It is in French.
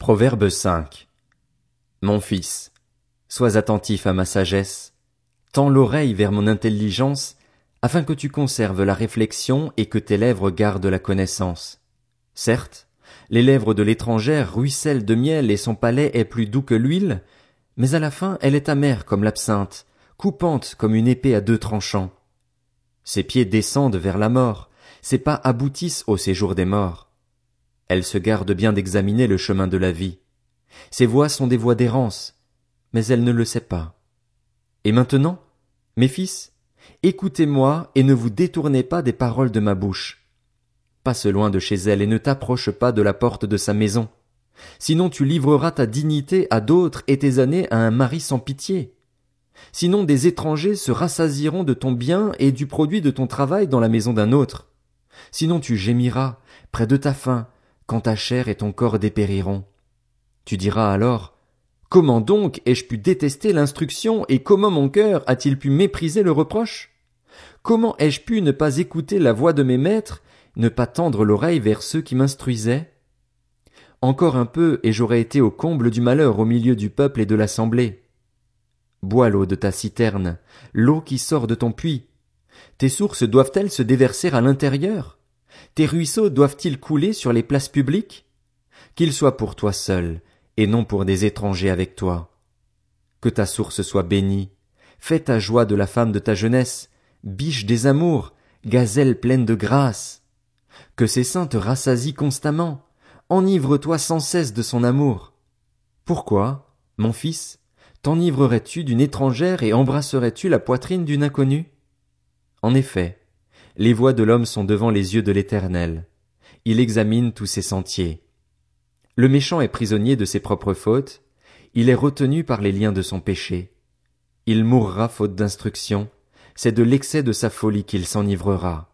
Proverbe 5. Mon fils, sois attentif à ma sagesse, tends l'oreille vers mon intelligence, afin que tu conserves la réflexion et que tes lèvres gardent la connaissance. Certes, les lèvres de l'étrangère ruissellent de miel et son palais est plus doux que l'huile, mais à la fin elle est amère comme l'absinthe, coupante comme une épée à deux tranchants. Ses pieds descendent vers la mort, ses pas aboutissent au séjour des morts. Elle se garde bien d'examiner le chemin de la vie. Ses voies sont des voies d'errance, mais elle ne le sait pas. Et maintenant, mes fils, écoutez-moi et ne vous détournez pas des paroles de ma bouche. Passe loin de chez elle et ne t'approche pas de la porte de sa maison. Sinon tu livreras ta dignité à d'autres et tes années à un mari sans pitié. Sinon des étrangers se rassasieront de ton bien et du produit de ton travail dans la maison d'un autre. Sinon tu gémiras, près de ta faim, quand ta chair et ton corps dépériront. Tu diras alors, Comment donc ai-je pu détester l'instruction et comment mon cœur a-t-il pu mépriser le reproche? Comment ai-je pu ne pas écouter la voix de mes maîtres, ne pas tendre l'oreille vers ceux qui m'instruisaient? Encore un peu et j'aurais été au comble du malheur au milieu du peuple et de l'assemblée. Bois l'eau de ta citerne, l'eau qui sort de ton puits. Tes sources doivent-elles se déverser à l'intérieur? Tes ruisseaux doivent-ils couler sur les places publiques? Qu'ils soient pour toi seul, et non pour des étrangers avec toi. Que ta source soit bénie. Fais ta joie de la femme de ta jeunesse, biche des amours, gazelle pleine de grâce. Que ses seins te rassasient constamment. Enivre-toi sans cesse de son amour. Pourquoi, mon fils, t'enivrerais-tu d'une étrangère et embrasserais-tu la poitrine d'une inconnue? En effet, les voies de l'homme sont devant les yeux de l'Éternel. Il examine tous ses sentiers. Le méchant est prisonnier de ses propres fautes, il est retenu par les liens de son péché. Il mourra faute d'instruction, c'est de l'excès de sa folie qu'il s'enivrera.